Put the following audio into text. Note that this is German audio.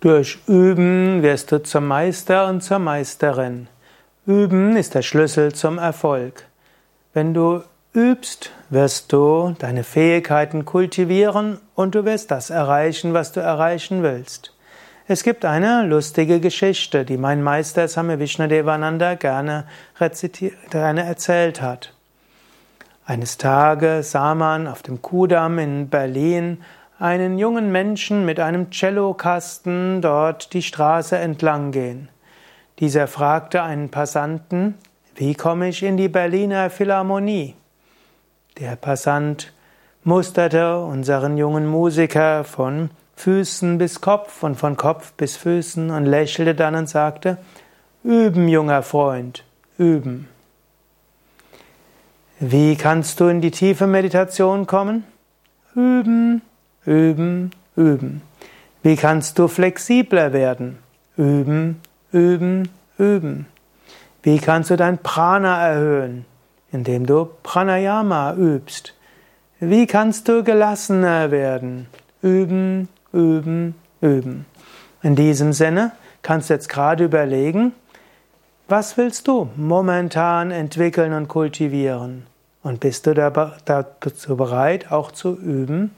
Durch Üben wirst du zum Meister und zur Meisterin. Üben ist der Schlüssel zum Erfolg. Wenn du übst, wirst du deine Fähigkeiten kultivieren und du wirst das erreichen, was du erreichen willst. Es gibt eine lustige Geschichte, die mein Meister Same Vishnadevananda gerne, gerne erzählt hat. Eines Tages sah man auf dem Kudamm in Berlin einen jungen Menschen mit einem Cellokasten dort die Straße entlang gehen. Dieser fragte einen Passanten, wie komme ich in die Berliner Philharmonie? Der Passant musterte unseren jungen Musiker von Füßen bis Kopf und von Kopf bis Füßen und lächelte dann und sagte, Üben, junger Freund, üben. Wie kannst du in die tiefe Meditation kommen? Üben, üben, üben. Wie kannst du flexibler werden? Üben, üben, üben. Wie kannst du dein Prana erhöhen? Indem du Pranayama übst. Wie kannst du gelassener werden? Üben, üben, üben. In diesem Sinne kannst du jetzt gerade überlegen, was willst du momentan entwickeln und kultivieren? Und bist du dazu bereit, auch zu üben?